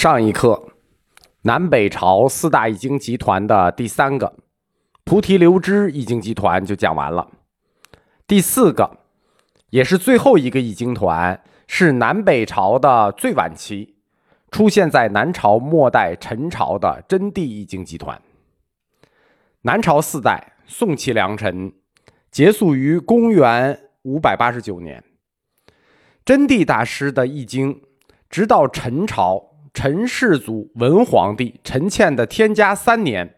上一课，南北朝四大易经集团的第三个菩提流支易经集团就讲完了。第四个，也是最后一个易经团，是南北朝的最晚期，出现在南朝末代陈朝的真谛易经集团。南朝四代，宋齐梁陈，结束于公元五百八十九年。真谛大师的易经，直到陈朝。陈世祖文皇帝陈倩的天嘉三年，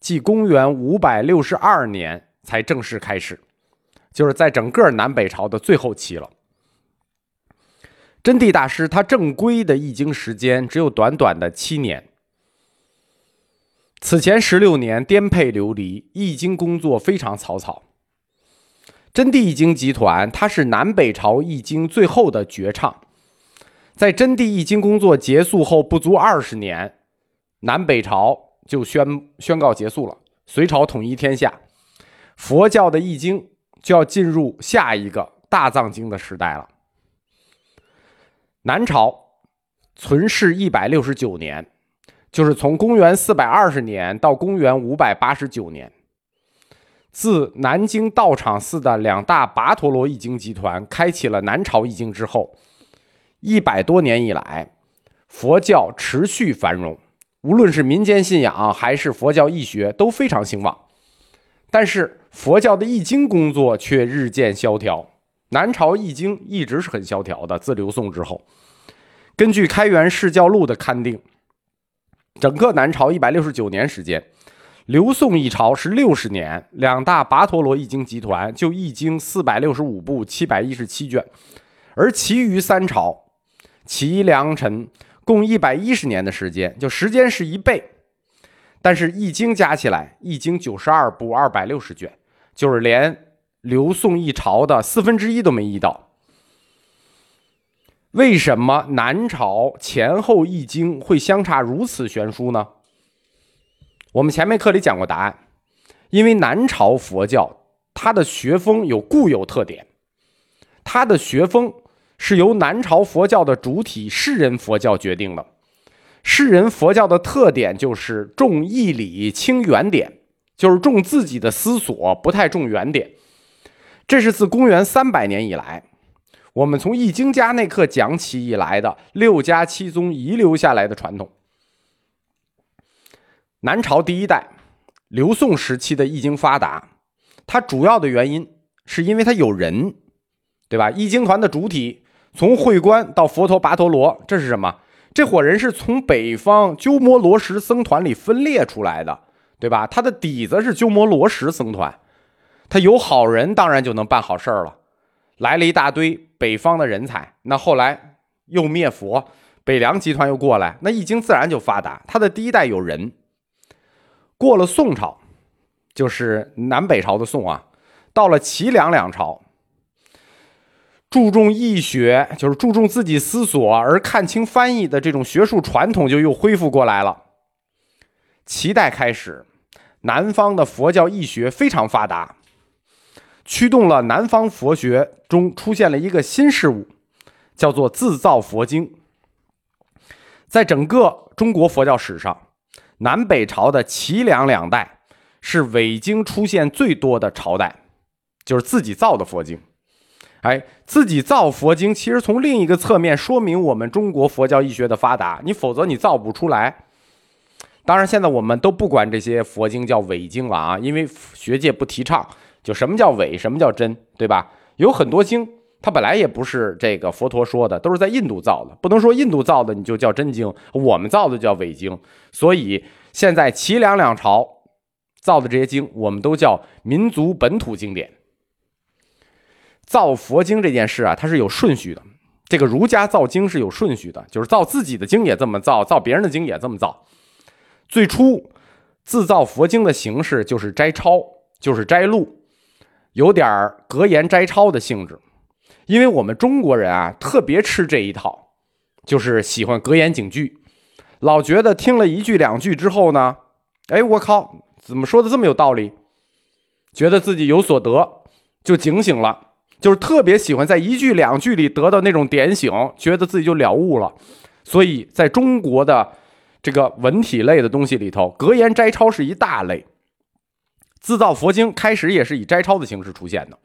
即公元五百六十二年，才正式开始，就是在整个南北朝的最后期了。真谛大师他正规的易经时间只有短短的七年，此前十六年颠沛流离，易经工作非常草草。真谛易经集团，它是南北朝易经最后的绝唱。在真谛易经工作结束后不足二十年，南北朝就宣宣告结束了，隋朝统一天下，佛教的易经就要进入下一个大藏经的时代了。南朝存世一百六十九年，就是从公元四百二十年到公元五百八十九年。自南京道场寺的两大跋陀罗易经集团开启了南朝易经之后。一百多年以来，佛教持续繁荣，无论是民间信仰还是佛教易学都非常兴旺。但是佛教的易经工作却日渐萧条。南朝易经一直是很萧条的，自刘宋之后，根据《开元释教录》的勘定，整个南朝一百六十九年时间，刘宋一朝是六十年，两大跋陀罗易经集团就易经四百六十五部七百一十七卷，而其余三朝。齐梁陈共一百一十年的时间，就时间是一倍，但是易经加起来，易经九十二部二百六十卷，就是连刘宋一朝的四分之一都没译到。为什么南朝前后易经会相差如此悬殊呢？我们前面课里讲过答案，因为南朝佛教它的学风有固有特点，它的学风。是由南朝佛教的主体世人佛教决定的。世人佛教的特点就是重义理轻原点，就是重自己的思索，不太重原点。这是自公元三百年以来，我们从易经家那刻讲起以来的六家七宗遗留下来的传统。南朝第一代刘宋时期的易经发达，它主要的原因是因为它有人，对吧？易经团的主体。从会观到佛陀跋陀罗，这是什么？这伙人是从北方鸠摩罗什僧团里分裂出来的，对吧？他的底子是鸠摩罗什僧团，他有好人，当然就能办好事儿了。来了一大堆北方的人才，那后来又灭佛，北凉集团又过来，那易经自然就发达。他的第一代有人，过了宋朝，就是南北朝的宋啊，到了齐梁两朝。注重易学，就是注重自己思索而看清翻译的这种学术传统，就又恢复过来了。齐代开始，南方的佛教易学非常发达，驱动了南方佛学中出现了一个新事物，叫做自造佛经。在整个中国佛教史上，南北朝的齐梁两代是伪经出现最多的朝代，就是自己造的佛经。哎，自己造佛经，其实从另一个侧面说明我们中国佛教易学的发达。你否则你造不出来。当然，现在我们都不管这些佛经叫伪经了啊，因为学界不提倡。就什么叫伪，什么叫真，对吧？有很多经，它本来也不是这个佛陀说的，都是在印度造的。不能说印度造的你就叫真经，我们造的叫伪经。所以现在齐梁两朝造的这些经，我们都叫民族本土经典。造佛经这件事啊，它是有顺序的。这个儒家造经是有顺序的，就是造自己的经也这么造，造别人的经也这么造。最初自造佛经的形式就是摘抄，就是摘录，有点儿格言摘抄的性质。因为我们中国人啊，特别吃这一套，就是喜欢格言警句，老觉得听了一句两句之后呢，哎，我靠，怎么说的这么有道理？觉得自己有所得，就警醒了。就是特别喜欢在一句两句里得到那种点醒，觉得自己就了悟了，所以在中国的这个文体类的东西里头，格言摘抄是一大类。自造佛经开始也是以摘抄的形式出现的，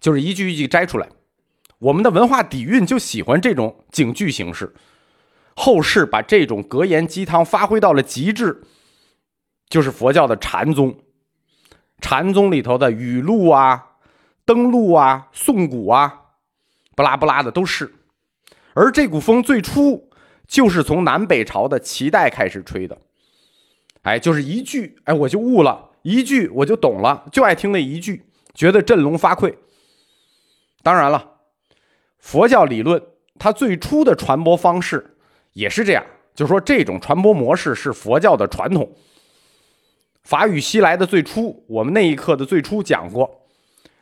就是一句一句摘出来。我们的文化底蕴就喜欢这种警句形式。后世把这种格言鸡汤发挥到了极致，就是佛教的禅宗。禅宗里头的语录啊、登录啊、诵古啊，不拉不拉的都是。而这股风最初就是从南北朝的齐代开始吹的。哎，就是一句，哎，我就悟了。一句我就懂了，就爱听那一句，觉得振聋发聩。当然了，佛教理论它最初的传播方式也是这样，就说这种传播模式是佛教的传统。法语西来的最初，我们那一课的最初讲过，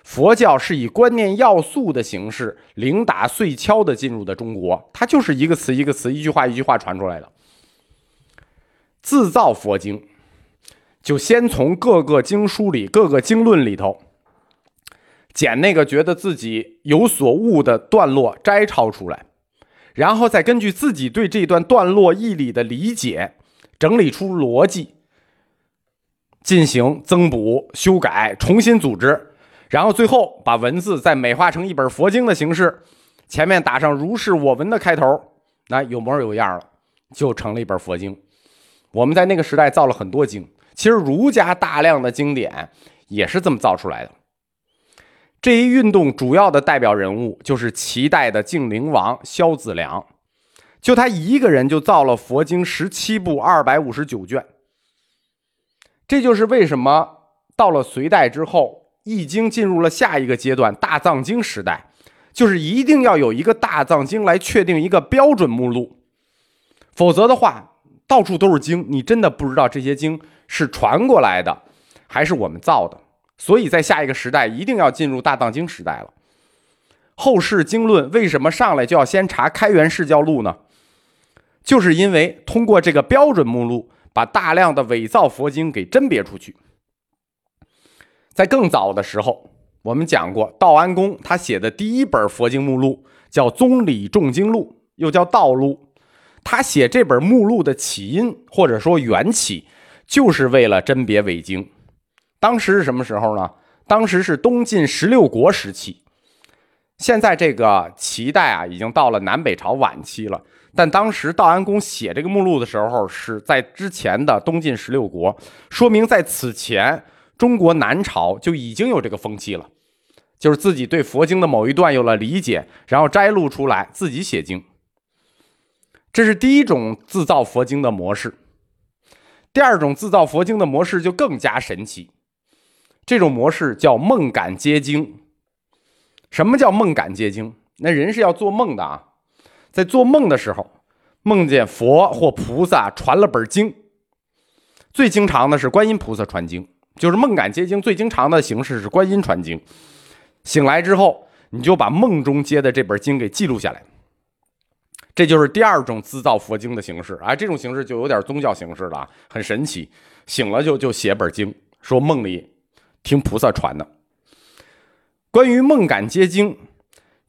佛教是以观念要素的形式，零打碎敲的进入的中国，它就是一个词一个词，一句话一句话传出来的，自造佛经。就先从各个经书里、各个经论里头捡那个觉得自己有所悟的段落摘抄出来，然后再根据自己对这段段落义理的理解，整理出逻辑，进行增补、修改、重新组织，然后最后把文字再美化成一本佛经的形式，前面打上“如是我闻”的开头，那有模有样了，就成了一本佛经。我们在那个时代造了很多经。其实儒家大量的经典也是这么造出来的。这一运动主要的代表人物就是齐代的晋灵王萧子良，就他一个人就造了佛经十七部二百五十九卷。这就是为什么到了隋代之后，《易经》进入了下一个阶段——大藏经时代，就是一定要有一个大藏经来确定一个标准目录，否则的话，到处都是经，你真的不知道这些经。是传过来的，还是我们造的？所以在下一个时代一定要进入大藏经时代了。后世经论为什么上来就要先查开元释教录呢？就是因为通过这个标准目录，把大量的伪造佛经给甄别出去。在更早的时候，我们讲过，道安公他写的第一本佛经目录叫《宗理众经录》，又叫《道录》。他写这本目录的起因或者说缘起。就是为了甄别伪经，当时是什么时候呢？当时是东晋十六国时期。现在这个齐代啊，已经到了南北朝晚期了。但当时道安公写这个目录的时候，是在之前的东晋十六国，说明在此前中国南朝就已经有这个风气了，就是自己对佛经的某一段有了理解，然后摘录出来自己写经。这是第一种自造佛经的模式。第二种自造佛经的模式就更加神奇，这种模式叫梦感接经。什么叫梦感接经？那人是要做梦的啊，在做梦的时候，梦见佛或菩萨传了本经。最经常的是观音菩萨传经，就是梦感接经最经常的形式是观音传经。醒来之后，你就把梦中接的这本经给记录下来。这就是第二种自造佛经的形式啊，这种形式就有点宗教形式了，很神奇。醒了就就写本经，说梦里听菩萨传的。关于梦感接经，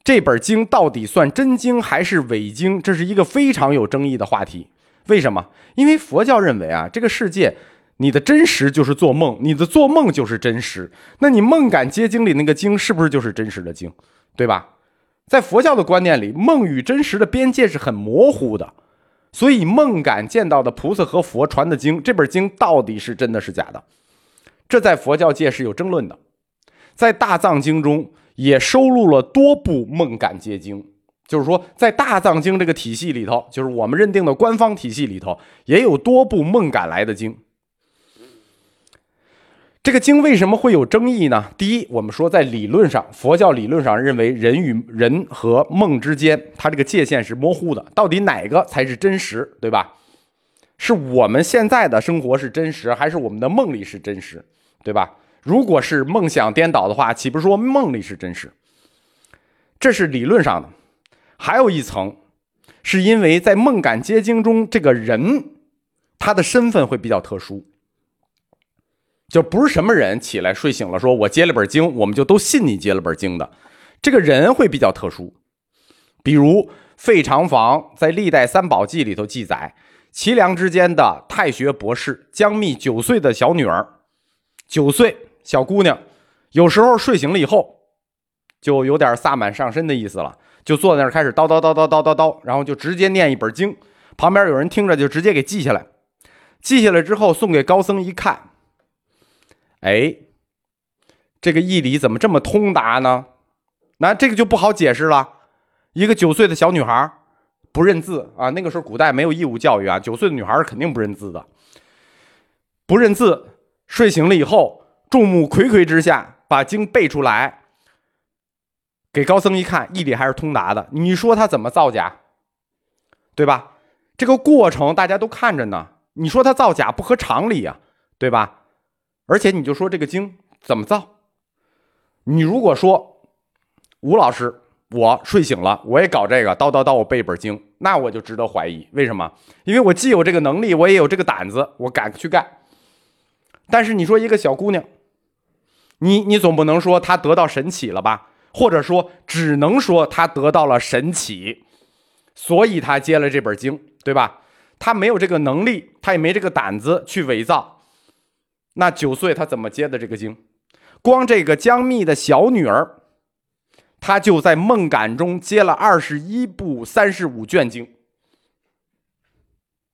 这本经到底算真经还是伪经，这是一个非常有争议的话题。为什么？因为佛教认为啊，这个世界你的真实就是做梦，你的做梦就是真实。那你梦感接经里那个经是不是就是真实的经？对吧？在佛教的观念里，梦与真实的边界是很模糊的，所以梦感见到的菩萨和佛传的经，这本经到底是真的是假的？这在佛教界是有争论的。在大藏经中也收录了多部梦感接经，就是说，在大藏经这个体系里头，就是我们认定的官方体系里头，也有多部梦感来的经。这个经为什么会有争议呢？第一，我们说在理论上，佛教理论上认为人与人和梦之间，它这个界限是模糊的，到底哪个才是真实，对吧？是我们现在的生活是真实，还是我们的梦里是真实，对吧？如果是梦想颠倒的话，岂不是说梦里是真实？这是理论上的。还有一层，是因为在梦感结经中，这个人他的身份会比较特殊。就不是什么人起来睡醒了说“我接了本经”，我们就都信你接了本经的。这个人会比较特殊，比如费长房在《历代三宝记》里头记载，齐梁之间的太学博士姜密九岁的小女儿，九岁小姑娘，有时候睡醒了以后，就有点萨满上身的意思了，就坐在那儿开始叨叨叨叨叨叨叨，然后就直接念一本经，旁边有人听着就直接给记下来，记下来之后送给高僧一看，哎，这个义理怎么这么通达呢？那这个就不好解释了。一个九岁的小女孩不认字啊，那个时候古代没有义务教育啊，九岁的女孩肯定不认字的。不认字，睡醒了以后，众目睽睽之下把经背出来，给高僧一看，义理还是通达的。你说他怎么造假？对吧？这个过程大家都看着呢。你说他造假不合常理呀，对吧？而且你就说这个经怎么造？你如果说。吴老师，我睡醒了，我也搞这个，叨叨叨，我背一本经，那我就值得怀疑。为什么？因为我既有这个能力，我也有这个胆子，我敢去干。但是你说一个小姑娘，你你总不能说她得到神启了吧？或者说，只能说她得到了神启，所以她接了这本经，对吧？她没有这个能力，她也没这个胆子去伪造。那九岁他怎么接的这个经？光这个江密的小女儿。她就在梦感中接了二十一部三十五卷经，